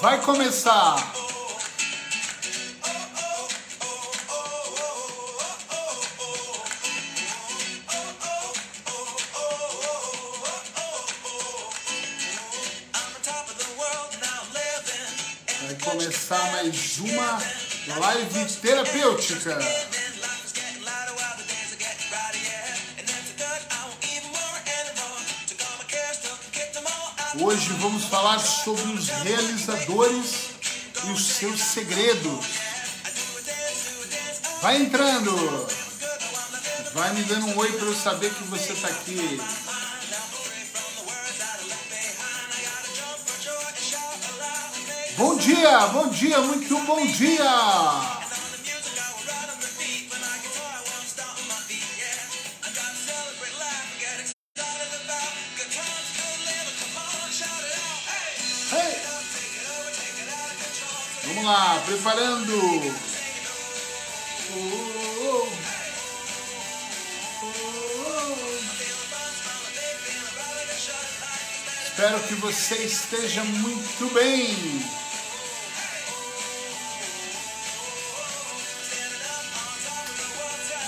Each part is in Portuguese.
Vai começar! Vai começar mais uma live terapêutica. Hoje vamos falar sobre os realizadores e os seus segredos. Vai entrando! Vai me dando um oi para eu saber que você está aqui. Bom dia, bom dia, muito bom dia! Hey! Vamos lá, preparando. Espero que você esteja muito bem.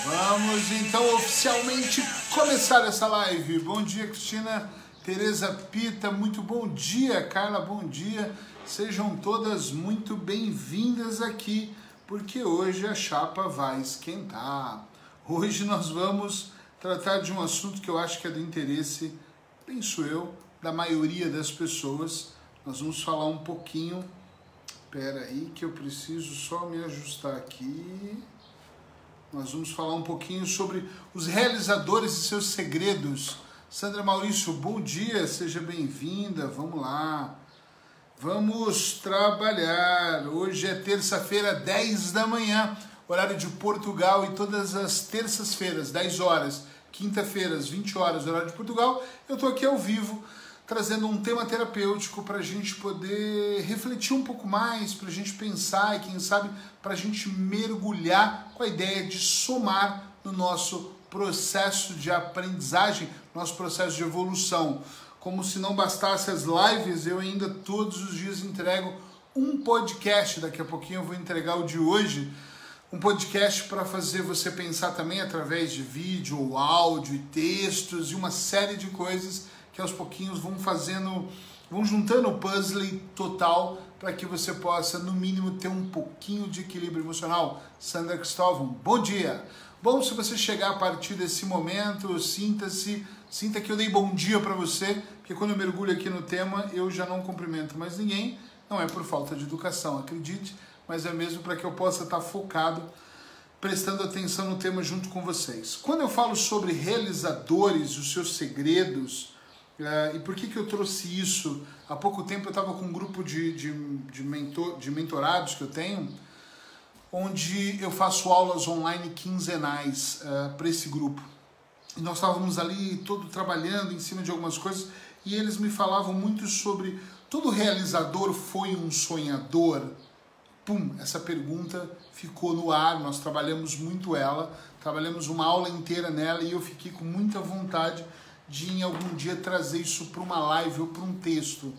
Vamos então oficialmente começar essa live. Bom dia, Cristina. Tereza Pita, muito bom dia, Carla, bom dia. Sejam todas muito bem-vindas aqui, porque hoje a chapa vai esquentar. Hoje nós vamos tratar de um assunto que eu acho que é do interesse, penso eu, da maioria das pessoas. Nós vamos falar um pouquinho. Espera aí que eu preciso só me ajustar aqui. Nós vamos falar um pouquinho sobre os realizadores e seus segredos. Sandra Maurício, bom dia, seja bem-vinda. Vamos lá. Vamos trabalhar. Hoje é terça-feira, 10 da manhã, horário de Portugal, e todas as terças-feiras, 10 horas, quinta-feiras, 20 horas, horário de Portugal, eu estou aqui ao vivo trazendo um tema terapêutico para a gente poder refletir um pouco mais, para a gente pensar e, quem sabe, para a gente mergulhar com a ideia de somar no nosso processo de aprendizagem, nosso processo de evolução. Como se não bastasse as lives, eu ainda todos os dias entrego um podcast. Daqui a pouquinho eu vou entregar o de hoje. Um podcast para fazer você pensar também através de vídeo, ou áudio e textos e uma série de coisas que aos pouquinhos vão fazendo, vão juntando o puzzle total para que você possa, no mínimo, ter um pouquinho de equilíbrio emocional. Sandra Cristóvão, bom dia! Bom, se você chegar a partir desse momento, sinta-se, sinta que eu dei bom dia para você, porque quando eu mergulho aqui no tema, eu já não cumprimento mais ninguém, não é por falta de educação, acredite, mas é mesmo para que eu possa estar focado, prestando atenção no tema junto com vocês. Quando eu falo sobre realizadores, os seus segredos, Uh, e por que, que eu trouxe isso? Há pouco tempo eu estava com um grupo de, de, de, mentor, de mentorados que eu tenho, onde eu faço aulas online quinzenais uh, para esse grupo. E nós estávamos ali todo trabalhando em cima de algumas coisas e eles me falavam muito sobre todo realizador foi um sonhador? Pum, essa pergunta ficou no ar, nós trabalhamos muito ela, trabalhamos uma aula inteira nela e eu fiquei com muita vontade de em algum dia trazer isso para uma live ou para um texto.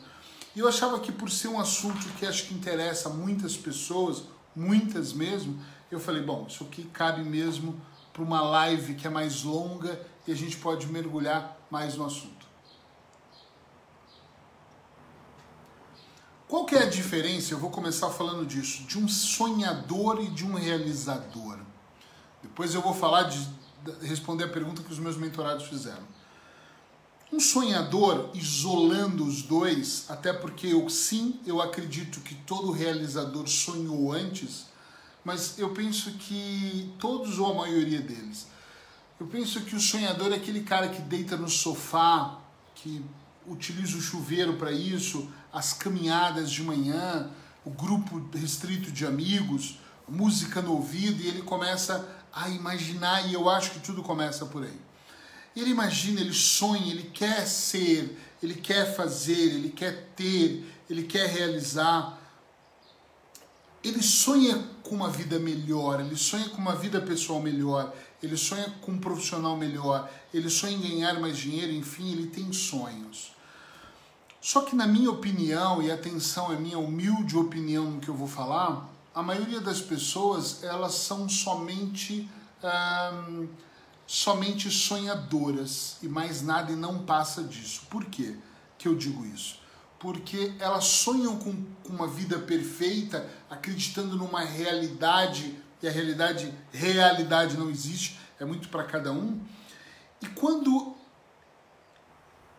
E eu achava que por ser um assunto que acho que interessa muitas pessoas, muitas mesmo, eu falei, bom, isso aqui cabe mesmo para uma live que é mais longa e a gente pode mergulhar mais no assunto. Qual que é a diferença, eu vou começar falando disso, de um sonhador e de um realizador? Depois eu vou falar de responder a pergunta que os meus mentorados fizeram. Um sonhador isolando os dois, até porque eu sim, eu acredito que todo realizador sonhou antes, mas eu penso que todos ou a maioria deles. Eu penso que o sonhador é aquele cara que deita no sofá, que utiliza o chuveiro para isso, as caminhadas de manhã, o grupo restrito de amigos, música no ouvido e ele começa a imaginar e eu acho que tudo começa por aí. Ele imagina, ele sonha, ele quer ser, ele quer fazer, ele quer ter, ele quer realizar. Ele sonha com uma vida melhor, ele sonha com uma vida pessoal melhor, ele sonha com um profissional melhor, ele sonha em ganhar mais dinheiro, enfim, ele tem sonhos. Só que na minha opinião, e atenção, é minha humilde opinião no que eu vou falar, a maioria das pessoas elas são somente hum, somente sonhadoras e mais nada e não passa disso. Por quê que eu digo isso? Porque elas sonham com, com uma vida perfeita, acreditando numa realidade e a realidade realidade não existe, é muito para cada um. E quando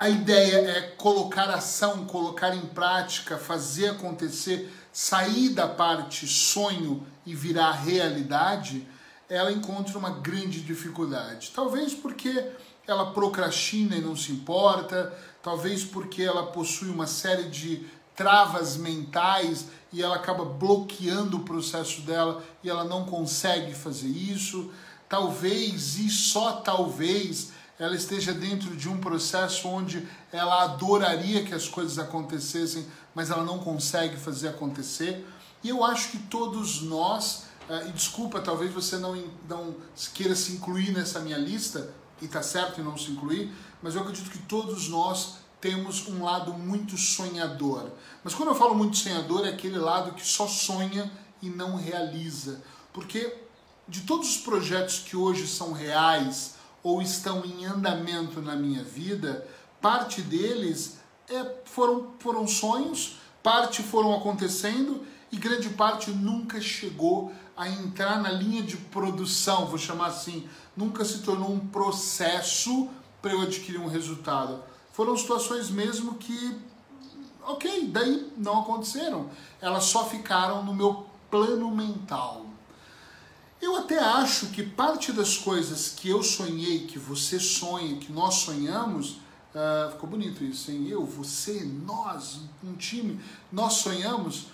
a ideia é colocar ação, colocar em prática, fazer acontecer, sair da parte sonho e virar realidade, ela encontra uma grande dificuldade. Talvez porque ela procrastina e não se importa, talvez porque ela possui uma série de travas mentais e ela acaba bloqueando o processo dela e ela não consegue fazer isso. Talvez e só talvez ela esteja dentro de um processo onde ela adoraria que as coisas acontecessem, mas ela não consegue fazer acontecer. E eu acho que todos nós, eh, e desculpa, talvez você não, não queira se incluir nessa minha lista, e está certo em não se incluir, mas eu acredito que todos nós temos um lado muito sonhador. Mas quando eu falo muito sonhador, é aquele lado que só sonha e não realiza. Porque de todos os projetos que hoje são reais, ou estão em andamento na minha vida, parte deles é, foram, foram sonhos, parte foram acontecendo e grande parte nunca chegou a entrar na linha de produção, vou chamar assim, nunca se tornou um processo para eu adquirir um resultado. Foram situações mesmo que, ok, daí não aconteceram, elas só ficaram no meu plano mental. Eu até acho que parte das coisas que eu sonhei, que você sonha, que nós sonhamos, uh, ficou bonito isso, hein? Eu, você, nós, um time, nós sonhamos.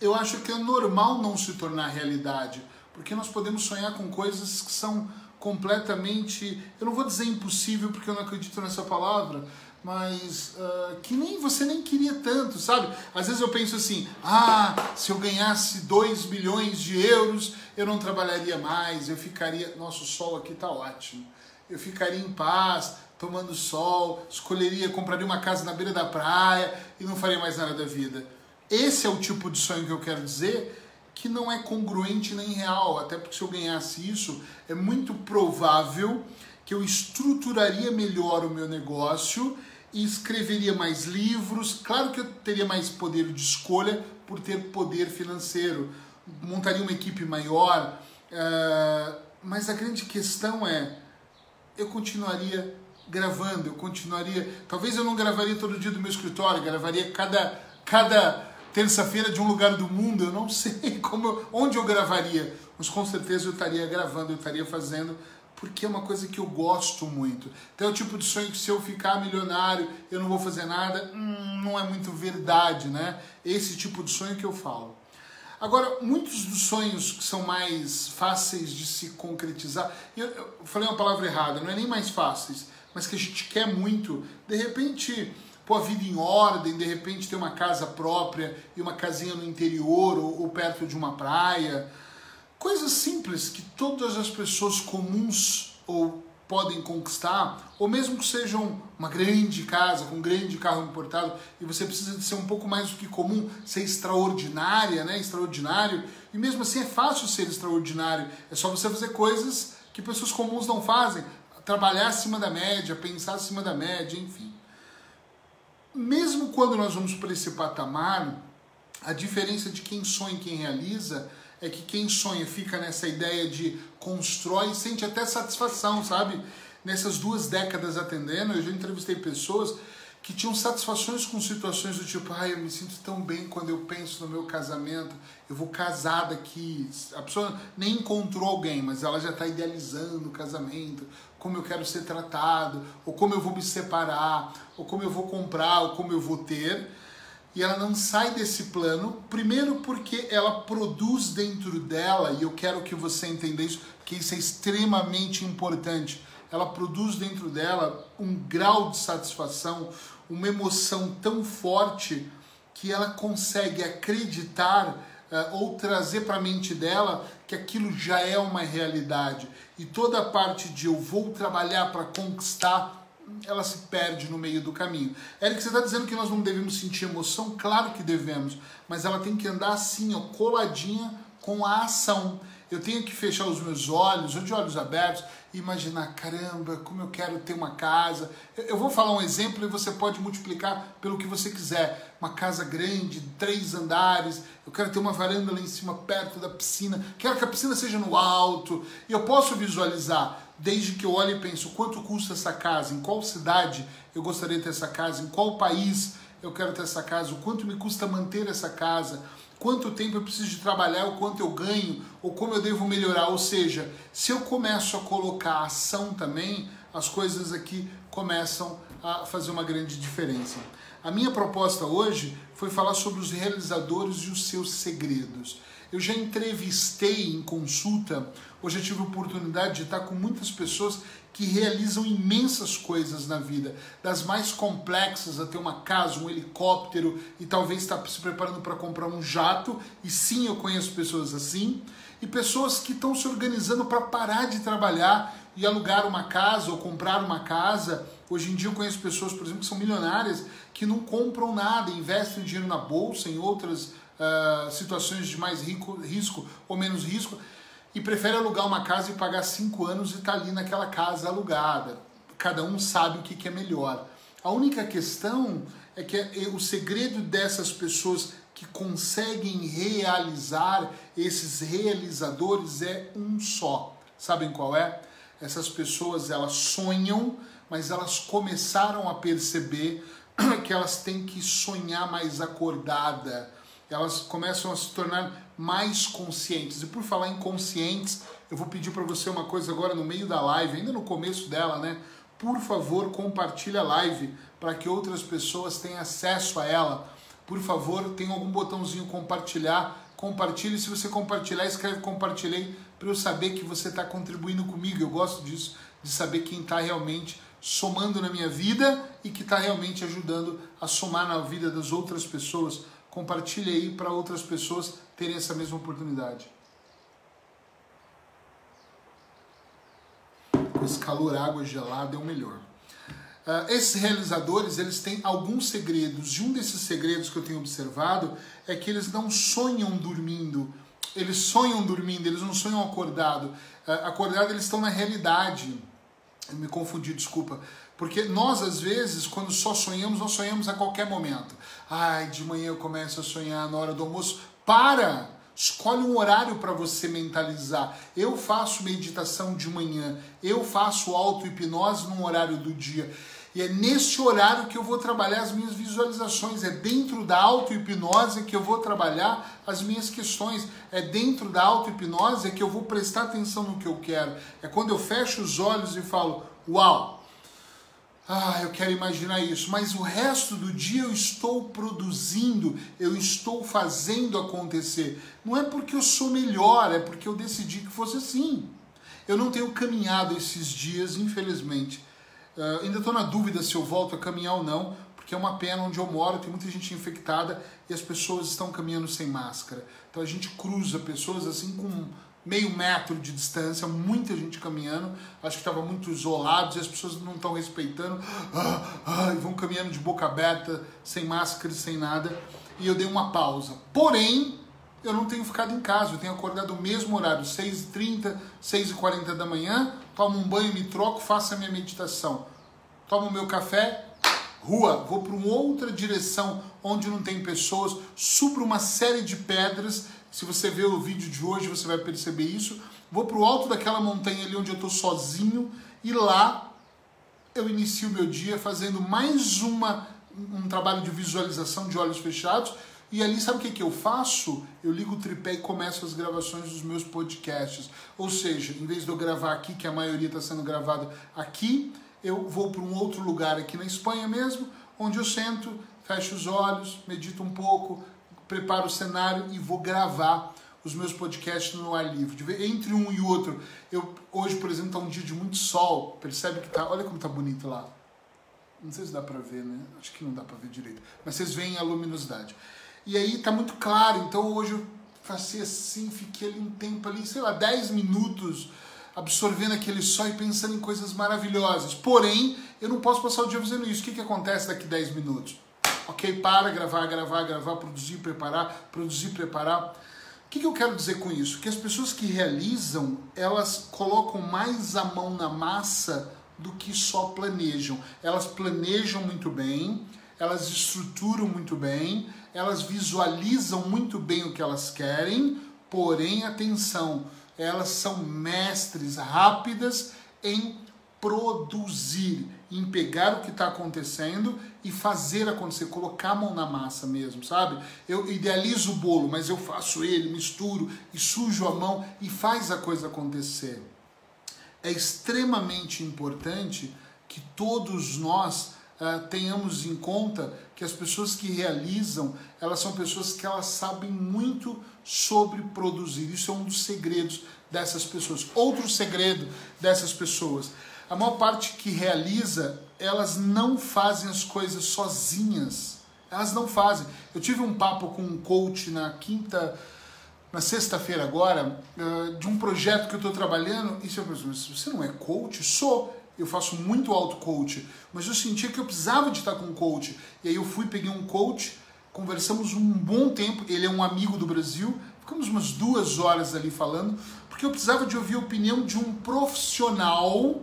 Eu acho que é normal não se tornar realidade, porque nós podemos sonhar com coisas que são completamente, eu não vou dizer impossível porque eu não acredito nessa palavra, mas uh, que nem você nem queria tanto, sabe? Às vezes eu penso assim: ah, se eu ganhasse 2 milhões de euros, eu não trabalharia mais, eu ficaria. Nosso sol aqui tá ótimo. Eu ficaria em paz, tomando sol, escolheria, compraria uma casa na beira da praia e não faria mais nada da vida. Esse é o tipo de sonho que eu quero dizer que não é congruente nem real, até porque se eu ganhasse isso, é muito provável que eu estruturaria melhor o meu negócio e escreveria mais livros. Claro que eu teria mais poder de escolha por ter poder financeiro, montaria uma equipe maior, uh, mas a grande questão é: eu continuaria gravando, eu continuaria. Talvez eu não gravaria todo dia do meu escritório, gravaria cada, cada terça-feira de um lugar do mundo, eu não sei como, onde eu gravaria, mas com certeza eu estaria gravando, eu estaria fazendo porque é uma coisa que eu gosto muito. Então é o tipo de sonho que se eu ficar milionário, eu não vou fazer nada, hum, não é muito verdade, né? Esse tipo de sonho que eu falo. Agora, muitos dos sonhos que são mais fáceis de se concretizar, eu, eu falei uma palavra errada, não é nem mais fáceis, mas que a gente quer muito, de repente pôr a vida em ordem, de repente ter uma casa própria e uma casinha no interior ou, ou perto de uma praia, Coisas simples que todas as pessoas comuns ou podem conquistar, ou mesmo que sejam uma grande casa, com um grande carro importado, e você precisa de ser um pouco mais do que comum, ser extraordinária, né? Extraordinário. E mesmo assim é fácil ser extraordinário. É só você fazer coisas que pessoas comuns não fazem. Trabalhar acima da média, pensar acima da média, enfim. Mesmo quando nós vamos para esse patamar, a diferença de quem sonha e quem realiza é que quem sonha fica nessa ideia de constrói e sente até satisfação, sabe? Nessas duas décadas atendendo, eu já entrevistei pessoas que tinham satisfações com situações do tipo, ai, eu me sinto tão bem quando eu penso no meu casamento, eu vou casar daqui. A pessoa nem encontrou alguém, mas ela já está idealizando o casamento, como eu quero ser tratado, ou como eu vou me separar, ou como eu vou comprar, ou como eu vou ter e ela não sai desse plano, primeiro porque ela produz dentro dela, e eu quero que você entenda isso, porque isso é extremamente importante. Ela produz dentro dela um grau de satisfação, uma emoção tão forte que ela consegue acreditar uh, ou trazer para a mente dela que aquilo já é uma realidade. E toda a parte de eu vou trabalhar para conquistar ela se perde no meio do caminho. Eric, você está dizendo que nós não devemos sentir emoção? Claro que devemos, mas ela tem que andar assim, ó, coladinha com a ação. Eu tenho que fechar os meus olhos, ou de olhos abertos, e imaginar, caramba, como eu quero ter uma casa. Eu vou falar um exemplo e você pode multiplicar pelo que você quiser. Uma casa grande, três andares, eu quero ter uma varanda lá em cima, perto da piscina, quero que a piscina seja no alto, e eu posso visualizar, desde que eu olhe e penso, quanto custa essa casa, em qual cidade eu gostaria de ter essa casa, em qual país eu quero ter essa casa, o quanto me custa manter essa casa, quanto tempo eu preciso de trabalhar, o quanto eu ganho, ou como eu devo melhorar. Ou seja, se eu começo a colocar ação também, as coisas aqui começam a fazer uma grande diferença. A minha proposta hoje foi falar sobre os realizadores e os seus segredos. Eu já entrevistei em consulta, hoje eu tive a oportunidade de estar com muitas pessoas que realizam imensas coisas na vida, das mais complexas até uma casa, um helicóptero e talvez está se preparando para comprar um jato. E sim, eu conheço pessoas assim, e pessoas que estão se organizando para parar de trabalhar e alugar uma casa ou comprar uma casa. Hoje em dia eu conheço pessoas, por exemplo, que são milionárias que não compram nada, investem dinheiro na bolsa, em outras uh, situações de mais rico, risco ou menos risco e prefere alugar uma casa e pagar cinco anos e estar tá ali naquela casa alugada. Cada um sabe o que, que é melhor. A única questão é que é, o segredo dessas pessoas que conseguem realizar esses realizadores é um só. Sabem qual é? Essas pessoas elas sonham, mas elas começaram a perceber que elas têm que sonhar mais acordada. Elas começam a se tornar mais conscientes. E por falar em conscientes, eu vou pedir para você uma coisa agora no meio da live, ainda no começo dela, né? Por favor, compartilhe a live para que outras pessoas tenham acesso a ela. Por favor, tem algum botãozinho compartilhar. Compartilhe. Se você compartilhar, escreve compartilhei para eu saber que você está contribuindo comigo. Eu gosto disso, de saber quem está realmente somando na minha vida e que está realmente ajudando a somar na vida das outras pessoas. Compartilhe aí para outras pessoas terem essa mesma oportunidade. Com esse calor, água gelada é o melhor. Uh, esses realizadores, eles têm alguns segredos. E um desses segredos que eu tenho observado é que eles não sonham dormindo. Eles sonham dormindo, eles não sonham acordado. Uh, acordado, eles estão na realidade. Eu me confundi, desculpa. Porque nós, às vezes, quando só sonhamos, nós sonhamos a qualquer momento. Ai, de manhã eu começo a sonhar na hora do almoço. Para! Escolhe um horário para você mentalizar. Eu faço meditação de manhã, eu faço auto-hipnose num horário do dia. E é nesse horário que eu vou trabalhar as minhas visualizações. É dentro da auto-hipnose que eu vou trabalhar as minhas questões. É dentro da auto-hipnose que eu vou prestar atenção no que eu quero. É quando eu fecho os olhos e falo: Uau, ah, eu quero imaginar isso, mas o resto do dia eu estou produzindo, eu estou fazendo acontecer. Não é porque eu sou melhor, é porque eu decidi que fosse assim. Eu não tenho caminhado esses dias, infelizmente. Uh, ainda estou na dúvida se eu volto a caminhar ou não, porque é uma pena onde eu moro, tem muita gente infectada e as pessoas estão caminhando sem máscara. Então a gente cruza pessoas assim com meio metro de distância, muita gente caminhando, acho que estava muito isolados e as pessoas não estão respeitando, ah, ah, e vão caminhando de boca aberta, sem máscara, sem nada, e eu dei uma pausa. Porém, eu não tenho ficado em casa, eu tenho acordado no mesmo horário, 6h30, 6h40 da manhã, tomo um banho, me troco, faço a minha meditação, tomo o meu café, rua, vou para uma outra direção onde não tem pessoas, subo uma série de pedras se você ver o vídeo de hoje, você vai perceber isso. Vou para o alto daquela montanha ali onde eu estou sozinho e lá eu inicio o meu dia fazendo mais uma, um trabalho de visualização de olhos fechados. E ali, sabe o que, que eu faço? Eu ligo o tripé e começo as gravações dos meus podcasts. Ou seja, em vez de eu gravar aqui, que a maioria está sendo gravada aqui, eu vou para um outro lugar aqui na Espanha mesmo, onde eu sento, fecho os olhos, medito um pouco, preparo o cenário e vou gravar os meus podcasts no ar livre. Entre um e outro, eu hoje, por exemplo, está um dia de muito sol. Percebe que tá, olha como tá bonito lá. Não sei se dá para ver, né? Acho que não dá para ver direito. Mas vocês veem a luminosidade. E aí tá muito claro. Então hoje eu passei assim, fiquei ali um tempo ali, sei lá, 10 minutos absorvendo aquele sol e pensando em coisas maravilhosas. Porém, eu não posso passar o dia fazendo isso. O que, que acontece daqui 10 minutos? Ok, para, gravar, gravar, gravar, produzir, preparar, produzir, preparar. O que, que eu quero dizer com isso? Que as pessoas que realizam, elas colocam mais a mão na massa do que só planejam. Elas planejam muito bem, elas estruturam muito bem, elas visualizam muito bem o que elas querem, porém, atenção, elas são mestres rápidas em produzir, em pegar o que está acontecendo e fazer acontecer, colocar a mão na massa mesmo, sabe? Eu idealizo o bolo, mas eu faço ele, misturo e sujo a mão e faz a coisa acontecer. É extremamente importante que todos nós uh, tenhamos em conta que as pessoas que realizam, elas são pessoas que elas sabem muito sobre produzir. Isso é um dos segredos dessas pessoas. Outro segredo dessas pessoas a maior parte que realiza, elas não fazem as coisas sozinhas. Elas não fazem. Eu tive um papo com um coach na quinta, na sexta-feira agora, de um projeto que eu estou trabalhando, e eu pensei, você não é coach? Sou. Eu faço muito auto-coach, mas eu sentia que eu precisava de estar com um coach. E aí eu fui, peguei um coach, conversamos um bom tempo, ele é um amigo do Brasil, ficamos umas duas horas ali falando, porque eu precisava de ouvir a opinião de um profissional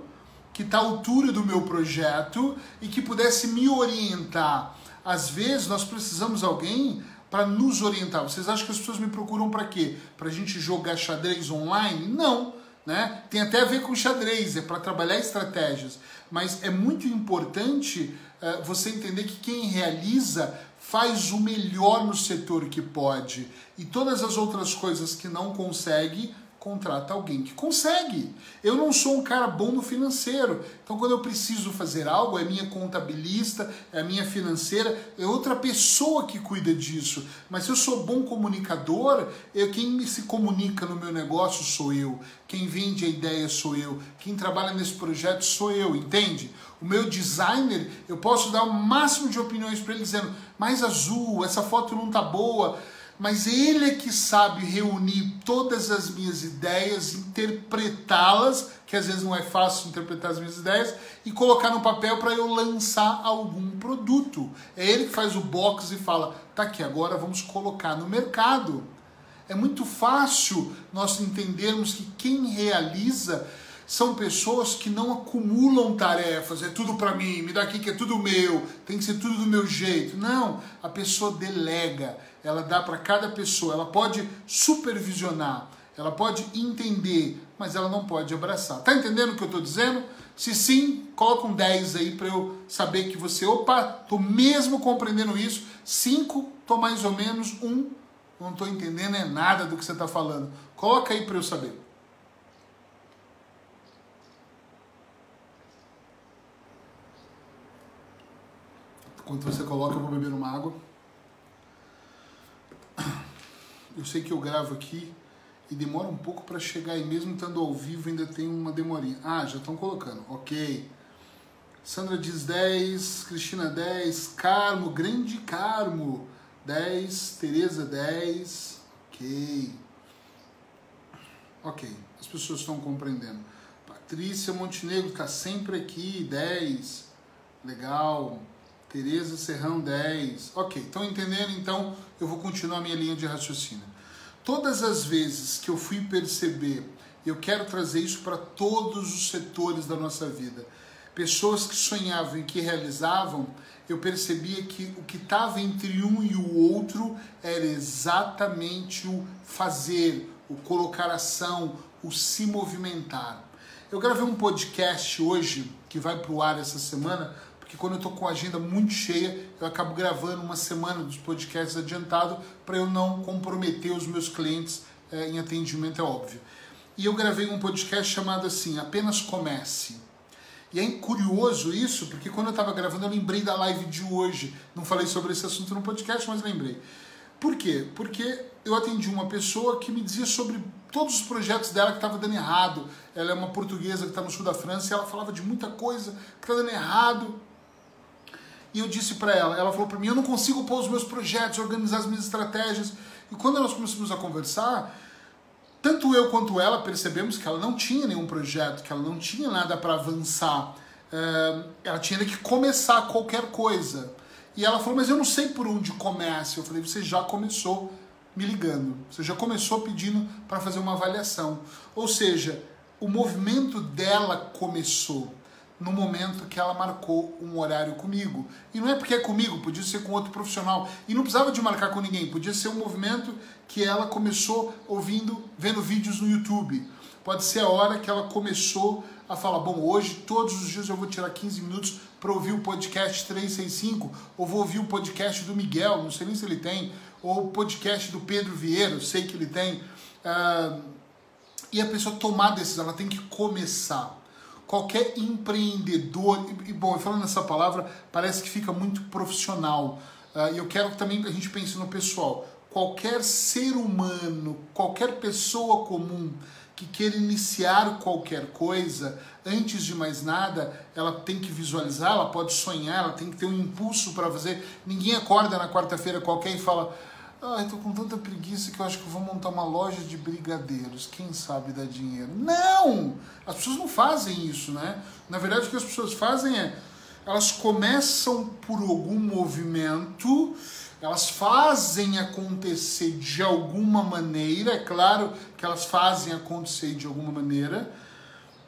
que está à altura do meu projeto e que pudesse me orientar. Às vezes nós precisamos de alguém para nos orientar. Vocês acham que as pessoas me procuram para quê? Para a gente jogar xadrez online? Não. Né? Tem até a ver com xadrez, é para trabalhar estratégias. Mas é muito importante uh, você entender que quem realiza faz o melhor no setor que pode. E todas as outras coisas que não consegue, contrata alguém que consegue. Eu não sou um cara bom no financeiro. Então, quando eu preciso fazer algo, é minha contabilista, é minha financeira, é outra pessoa que cuida disso. Mas se eu sou bom comunicador, eu, quem se comunica no meu negócio sou eu. Quem vende a ideia sou eu. Quem trabalha nesse projeto sou eu, entende? O meu designer, eu posso dar o máximo de opiniões para ele dizendo: mais azul, essa foto não tá boa mas ele é que sabe reunir todas as minhas ideias, interpretá-las, que às vezes não é fácil interpretar as minhas ideias, e colocar no papel para eu lançar algum produto. É ele que faz o box e fala: tá aqui, agora vamos colocar no mercado. É muito fácil nós entendermos que quem realiza são pessoas que não acumulam tarefas, é tudo para mim, me dá aqui que é tudo meu, tem que ser tudo do meu jeito. Não, a pessoa delega, ela dá para cada pessoa, ela pode supervisionar, ela pode entender, mas ela não pode abraçar. Tá entendendo o que eu estou dizendo? Se sim, coloca um 10 aí para eu saber que você, opa, tô mesmo compreendendo isso. 5, tô mais ou menos. Um, não tô entendendo é nada do que você está falando. Coloca aí para eu saber. Enquanto você coloca, eu vou beber uma água. Eu sei que eu gravo aqui e demora um pouco para chegar e mesmo estando ao vivo ainda tem uma demorinha. Ah, já estão colocando. Ok. Sandra diz 10, Cristina 10, Carmo, grande Carmo 10, Tereza 10. Ok. Ok, as pessoas estão compreendendo. Patrícia Montenegro está sempre aqui, 10. Legal. Tereza Serrão 10. Ok, estão entendendo? Então eu vou continuar minha linha de raciocínio. Todas as vezes que eu fui perceber, eu quero trazer isso para todos os setores da nossa vida. Pessoas que sonhavam e que realizavam, eu percebia que o que estava entre um e o outro era exatamente o fazer, o colocar ação, o se movimentar. Eu gravei um podcast hoje, que vai para o ar essa semana, porque quando eu estou com a agenda muito cheia, eu acabo gravando uma semana dos podcasts adiantado para eu não comprometer os meus clientes é, em atendimento, é óbvio. E eu gravei um podcast chamado assim, Apenas Comece. E é curioso isso, porque quando eu estava gravando eu lembrei da live de hoje. Não falei sobre esse assunto no podcast, mas lembrei. Por quê? Porque eu atendi uma pessoa que me dizia sobre todos os projetos dela que estava dando errado. Ela é uma portuguesa que está no sul da França e ela falava de muita coisa que está dando errado. E eu disse para ela, ela falou para mim, eu não consigo pôr os meus projetos, organizar as minhas estratégias. E quando nós começamos a conversar, tanto eu quanto ela percebemos que ela não tinha nenhum projeto, que ela não tinha nada para avançar. uh, ela tinha que começar qualquer coisa. E ela falou, mas eu não sei por onde começa. Eu falei, você já começou me ligando. Você já começou pedindo para fazer uma avaliação. Ou seja, o movimento dela começou no momento que ela marcou um horário comigo. E não é porque é comigo, podia ser com outro profissional. E não precisava de marcar com ninguém, podia ser um movimento que ela começou ouvindo, vendo vídeos no YouTube. Pode ser a hora que ela começou a falar: bom, hoje todos os dias eu vou tirar 15 minutos para ouvir o podcast 365, ou vou ouvir o podcast do Miguel, não sei nem se ele tem, ou o podcast do Pedro Vieira, sei que ele tem. Uh, e a pessoa tomar decisão, ela tem que começar qualquer empreendedor, e bom, falando essa palavra, parece que fica muito profissional. Uh, e eu quero que também a gente pense no pessoal. Qualquer ser humano, qualquer pessoa comum que queira iniciar qualquer coisa, antes de mais nada, ela tem que visualizar, ela pode sonhar, ela tem que ter um impulso para fazer. Ninguém acorda na quarta-feira qualquer e fala: Ai, tô com tanta preguiça que eu acho que eu vou montar uma loja de brigadeiros. Quem sabe dá dinheiro? Não! As pessoas não fazem isso, né? Na verdade, o que as pessoas fazem é. Elas começam por algum movimento, elas fazem acontecer de alguma maneira, é claro que elas fazem acontecer de alguma maneira,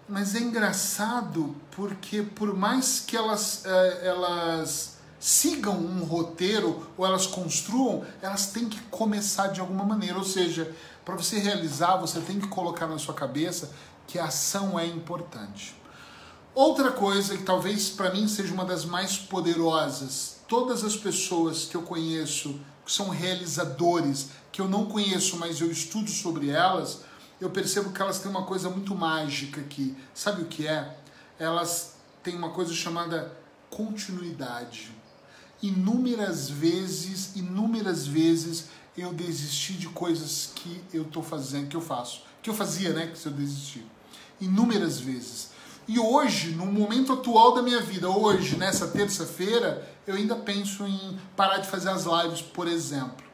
mas é engraçado porque por mais que elas, eh, elas sigam um roteiro ou elas construam, elas têm que começar de alguma maneira. Ou seja, para você realizar, você tem que colocar na sua cabeça que a ação é importante. Outra coisa que talvez para mim seja uma das mais poderosas, todas as pessoas que eu conheço que são realizadores, que eu não conheço, mas eu estudo sobre elas, eu percebo que elas têm uma coisa muito mágica aqui. Sabe o que é? Elas têm uma coisa chamada continuidade inúmeras vezes, inúmeras vezes eu desisti de coisas que eu estou fazendo, que eu faço, que eu fazia, né, que se eu desisti. Inúmeras vezes. E hoje, no momento atual da minha vida, hoje, nessa terça-feira, eu ainda penso em parar de fazer as lives, por exemplo.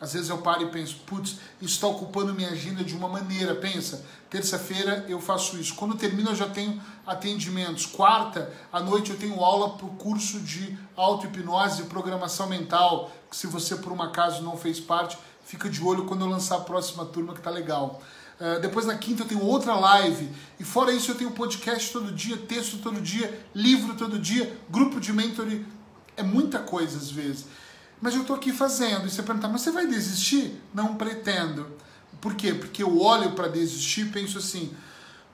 Às vezes eu paro e penso, putz, isso está ocupando minha agenda de uma maneira. Pensa, terça-feira eu faço isso. Quando termina eu já tenho atendimentos. Quarta, à noite eu tenho aula para o curso de auto-hipnose e programação mental, que se você por um acaso não fez parte, fica de olho quando eu lançar a próxima turma que tá legal. Uh, depois na quinta eu tenho outra live. E fora isso eu tenho podcast todo dia, texto todo dia, livro todo dia, grupo de mentoring. É muita coisa às vezes mas eu estou aqui fazendo. E você pergunta, mas você vai desistir? Não pretendo. Por quê? Porque eu olho para desistir e penso assim,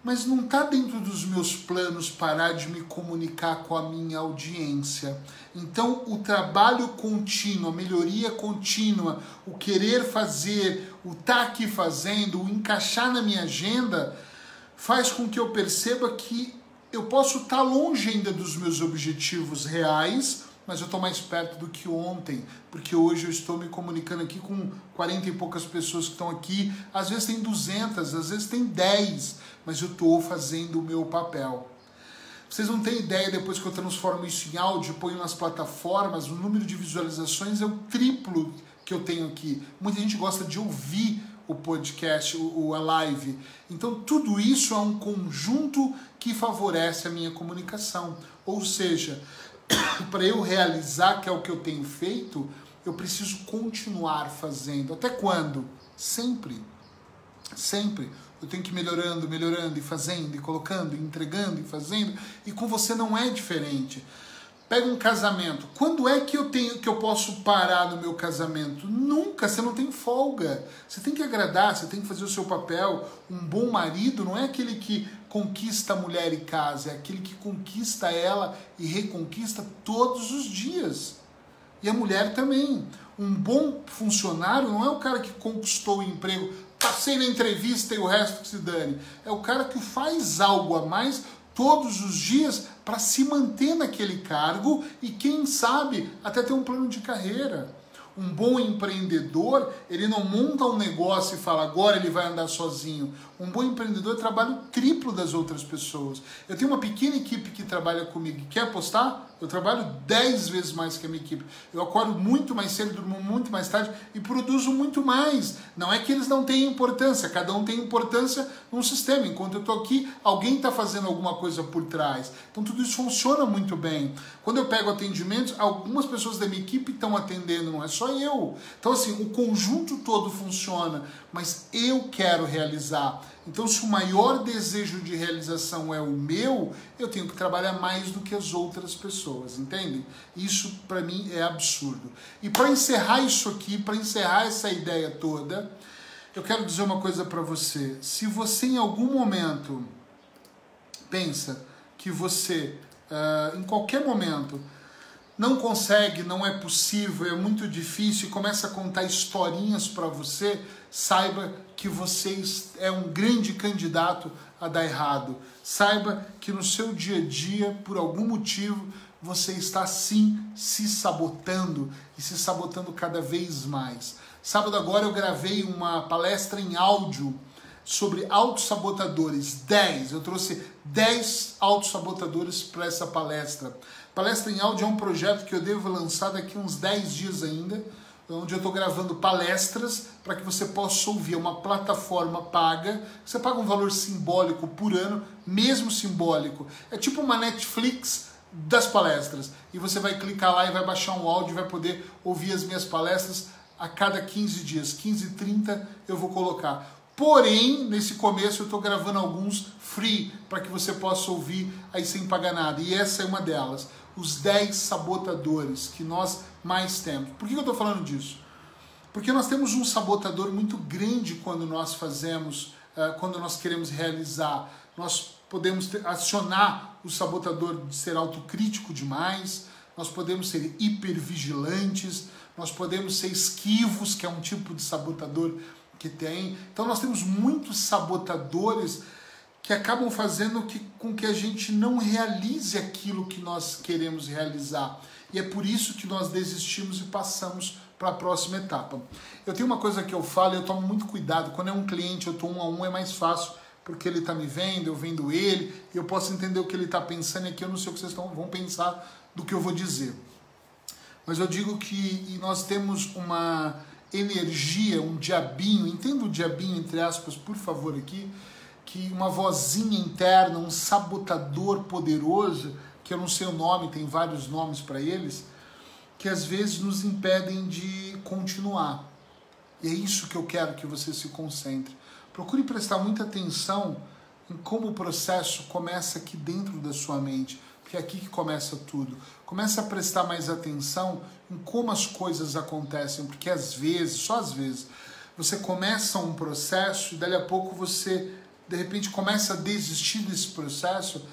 mas não está dentro dos meus planos parar de me comunicar com a minha audiência. Então, o trabalho contínuo, a melhoria contínua, o querer fazer, o estar tá aqui fazendo, o encaixar na minha agenda, faz com que eu perceba que eu posso estar tá longe ainda dos meus objetivos reais, mas eu estou mais perto do que ontem, porque hoje eu estou me comunicando aqui com 40 e poucas pessoas que estão aqui, às vezes tem 200, às vezes tem 10, mas eu estou fazendo o meu papel. Vocês não têm ideia, depois que eu transformo isso em áudio, ponho nas plataformas, o número de visualizações é o triplo que eu tenho aqui. Muita gente gosta de ouvir o podcast, o, a live. Então, tudo isso é um conjunto que favorece a minha comunicação. Ou seja, para eu realizar, que é o que eu tenho feito, eu preciso continuar fazendo. Até quando? Sempre. Sempre. Eu tenho que ir melhorando, melhorando e fazendo, e colocando, e entregando e fazendo. E com você não é diferente. Pega um casamento. Quando é que eu tenho que eu posso parar no meu casamento? Nunca, você não tem folga. Você tem que agradar, você tem que fazer o seu papel. Um bom marido não é aquele que conquista a mulher e casa, é aquele que conquista ela e reconquista todos os dias. E a mulher também. Um bom funcionário não é o cara que conquistou o emprego, passei na entrevista e o resto que se dane. É o cara que faz algo a mais todos os dias para se manter naquele cargo e quem sabe até ter um plano de carreira. Um bom empreendedor, ele não monta um negócio e fala agora ele vai andar sozinho. Um bom empreendedor trabalha o triplo das outras pessoas. Eu tenho uma pequena equipe que trabalha comigo. Quer apostar? Eu trabalho 10 vezes mais que a minha equipe. Eu acordo muito mais cedo, durmo muito mais tarde e produzo muito mais. Não é que eles não tenham importância, cada um tem importância num sistema. Enquanto eu estou aqui, alguém está fazendo alguma coisa por trás. Então tudo isso funciona muito bem. Quando eu pego atendimentos, algumas pessoas da minha equipe estão atendendo, não é só eu. Então, assim, o conjunto todo funciona, mas eu quero realizar. Então, se o maior desejo de realização é o meu, eu tenho que trabalhar mais do que as outras pessoas, entendem? Isso para mim é absurdo. E para encerrar isso aqui, para encerrar essa ideia toda, eu quero dizer uma coisa para você. Se você em algum momento pensa que você, uh, em qualquer momento, não consegue, não é possível, é muito difícil e começa a contar historinhas para você, saiba que você é um grande candidato a dar errado. Saiba que no seu dia a dia, por algum motivo, você está sim se sabotando e se sabotando cada vez mais. Sábado agora eu gravei uma palestra em áudio sobre autossabotadores. 10. Eu trouxe 10 autossabotadores para essa palestra. Palestra em áudio é um projeto que eu devo lançar daqui uns 10 dias ainda onde eu estou gravando palestras para que você possa ouvir. É uma plataforma paga, você paga um valor simbólico por ano, mesmo simbólico. É tipo uma Netflix das palestras. E você vai clicar lá e vai baixar um áudio e vai poder ouvir as minhas palestras a cada 15 dias. 15 e 30 eu vou colocar. Porém, nesse começo eu estou gravando alguns free para que você possa ouvir aí sem pagar nada. E essa é uma delas. Os 10 sabotadores que nós mais temos. Por que eu estou falando disso? Porque nós temos um sabotador muito grande quando nós fazemos, uh, quando nós queremos realizar. Nós podemos acionar o sabotador de ser autocrítico demais, nós podemos ser hipervigilantes, nós podemos ser esquivos, que é um tipo de sabotador que tem. Então nós temos muitos sabotadores que acabam fazendo que, com que a gente não realize aquilo que nós queremos realizar. E é por isso que nós desistimos e passamos para a próxima etapa. Eu tenho uma coisa que eu falo, eu tomo muito cuidado. Quando é um cliente, eu estou um a um, é mais fácil, porque ele está me vendo, eu vendo ele, eu posso entender o que ele está pensando, e aqui eu não sei o que vocês tão, vão pensar do que eu vou dizer. Mas eu digo que nós temos uma energia, um diabinho, entenda o diabinho entre aspas, por favor, aqui, que uma vozinha interna, um sabotador poderoso que eu não sei o nome, tem vários nomes para eles, que às vezes nos impedem de continuar. E é isso que eu quero que você se concentre. Procure prestar muita atenção em como o processo começa aqui dentro da sua mente, porque é aqui que começa tudo. Comece a prestar mais atenção em como as coisas acontecem, porque às vezes, só às vezes, você começa um processo e dali a pouco você de repente começa a desistir desse processo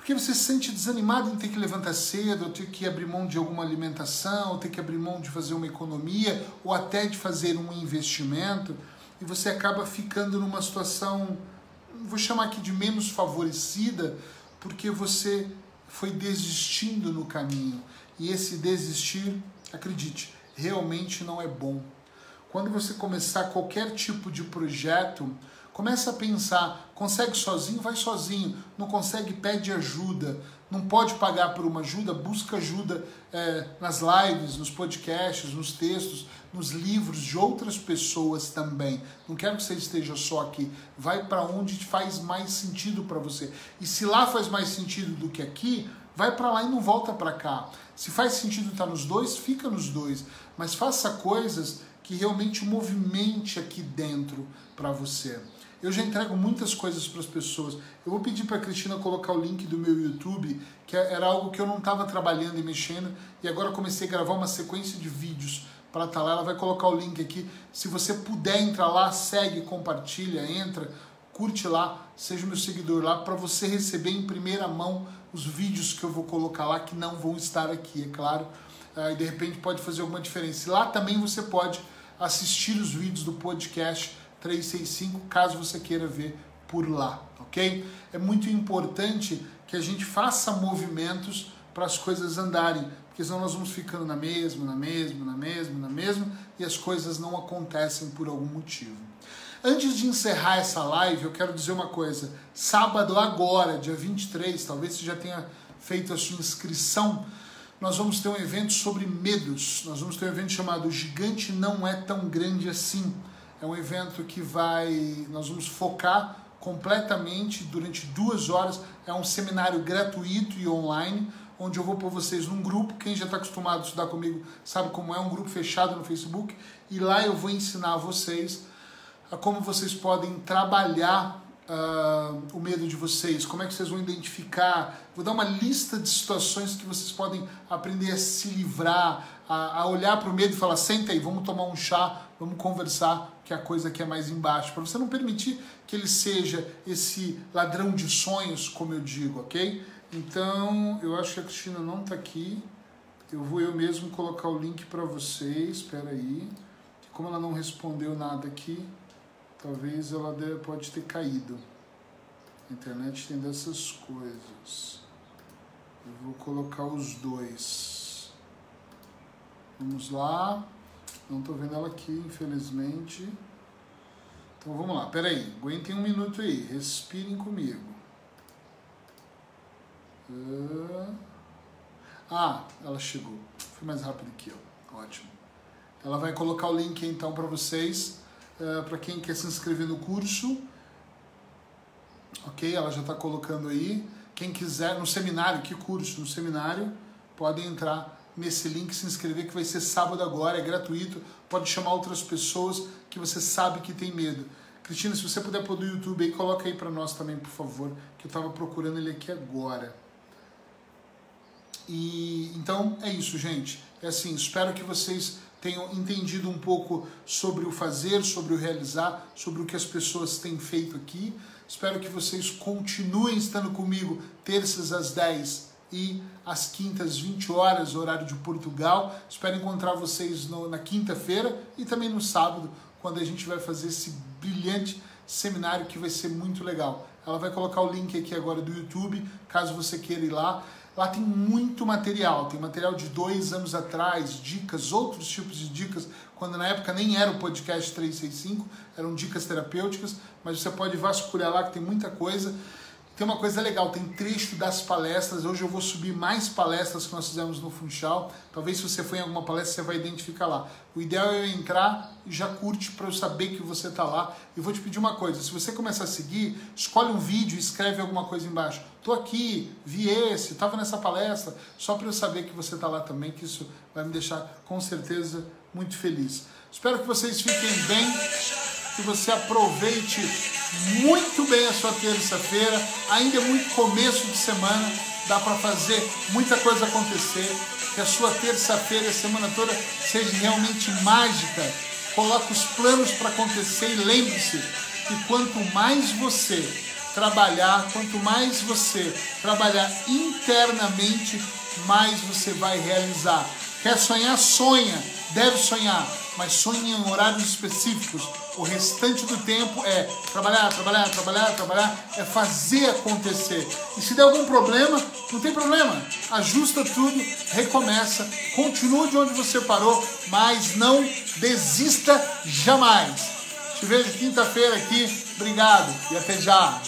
porque você se sente desanimado em ter que levantar cedo, ou ter que abrir mão de alguma alimentação, ou ter que abrir mão de fazer uma economia, ou até de fazer um investimento, e você acaba ficando numa situação, vou chamar aqui de menos favorecida, porque você foi desistindo no caminho. E esse desistir, acredite, realmente não é bom. Quando você começar qualquer tipo de projeto, Começa a pensar, consegue sozinho, vai sozinho. Não consegue, pede ajuda. Não pode pagar por uma ajuda, busca ajuda é, nas lives, nos podcasts, nos textos, nos livros de outras pessoas também. Não quero que você esteja só aqui. Vai para onde faz mais sentido para você. E se lá faz mais sentido do que aqui, vai para lá e não volta para cá. Se faz sentido estar nos dois, fica nos dois. Mas faça coisas que realmente movimente aqui dentro para você. Eu já entrego muitas coisas para as pessoas. Eu vou pedir para a Cristina colocar o link do meu YouTube, que é, era algo que eu não estava trabalhando e mexendo, e agora comecei a gravar uma sequência de vídeos para estar tá lá. Ela vai colocar o link aqui. Se você puder entrar lá, segue, compartilha, entra, curte lá, seja meu seguidor lá, para você receber em primeira mão os vídeos que eu vou colocar lá, que não vão estar aqui, é claro. Uh, e de repente pode fazer alguma diferença. Lá também você pode assistir os vídeos do podcast 365, caso você queira ver por lá, ok? É muito importante que a gente faça movimentos para as coisas andarem, porque senão nós vamos ficando na mesma, na mesma, na mesma, na mesma, e as coisas não acontecem por algum motivo. Antes de encerrar essa live, eu quero dizer uma coisa. Sábado agora, dia 23, talvez você já tenha feito a sua inscrição, nós vamos ter um evento sobre medos. Nós vamos ter um evento chamado Gigante Não É Tão Grande Assim. É um evento que vai. Nós vamos focar completamente durante duas horas. É um seminário gratuito e online, onde eu vou pôr vocês num grupo. Quem já está acostumado a estudar comigo sabe como é um grupo fechado no Facebook. E lá eu vou ensinar vocês a como vocês podem trabalhar uh, o medo de vocês, como é que vocês vão identificar. Vou dar uma lista de situações que vocês podem aprender a se livrar, a, a olhar para o medo e falar: senta aí, vamos tomar um chá, vamos conversar, que a coisa aqui é mais embaixo, para você não permitir que ele seja esse ladrão de sonhos, como eu digo, ok? Então, eu acho que a Cristina não está aqui. Eu vou eu mesmo colocar o link para vocês. Espera aí. Como ela não respondeu nada aqui, Talvez ela deve, pode ter caído. A internet tem dessas coisas. Eu vou colocar os dois. Vamos lá. Não estou vendo ela aqui, infelizmente. Então vamos lá, peraí, aguentem um minuto aí, respirem comigo. Ah, ela chegou. Foi mais rápido que eu. Ótimo. Ela vai colocar o link então para vocês uh, para quem quer se inscrever no curso. Ok? Ela já está colocando aí. Quem quiser no seminário, que curso? No seminário, podem entrar nesse link, se inscrever, que vai ser sábado agora, é gratuito. Pode chamar outras pessoas que você sabe que tem medo. Cristina, se você puder pôr do YouTube aí, coloca aí para nós também, por favor, que eu estava procurando ele aqui agora. E então é isso, gente. É assim, espero que vocês tenham entendido um pouco sobre o fazer, sobre o realizar, sobre o que as pessoas têm feito aqui. Espero que vocês continuem estando comigo terças às 10 e às quintas, 20 horas, horário de Portugal. Espero encontrar vocês no, na quinta-feira e também no sábado, quando a gente vai fazer esse brilhante seminário que vai ser muito legal. Ela vai colocar o link aqui agora do YouTube, caso você queira ir lá. Lá tem muito material, tem material de dois anos atrás, dicas, outros tipos de dicas, quando na época nem era o podcast 365, eram dicas terapêuticas, mas você pode vasculhar lá que tem muita coisa. Tem uma coisa legal, tem trecho das palestras. Hoje eu vou subir mais palestras que nós fizemos no Funchal. Talvez se você for em alguma palestra você vai identificar lá. O ideal é eu entrar e já curte para eu saber que você está lá. E vou te pedir uma coisa: se você começar a seguir, escolhe um vídeo e escreve alguma coisa embaixo. Tô aqui, vi esse, estava nessa palestra, só para eu saber que você está lá também, que isso vai me deixar com certeza muito feliz. Espero que vocês fiquem bem que você aproveite muito bem a sua terça-feira. Ainda é muito começo de semana, dá para fazer muita coisa acontecer. Que a sua terça-feira, a semana toda, seja realmente mágica. Coloque os planos para acontecer e lembre-se que quanto mais você trabalhar, quanto mais você trabalhar internamente, mais você vai realizar. Quer sonhar? Sonha, deve sonhar, mas sonhe em horários específicos o restante do tempo é trabalhar, trabalhar, trabalhar, trabalhar, é fazer acontecer. E se der algum problema, não tem problema. Ajusta tudo, recomeça, continua de onde você parou, mas não desista jamais. Te vejo quinta-feira aqui. Obrigado e até já.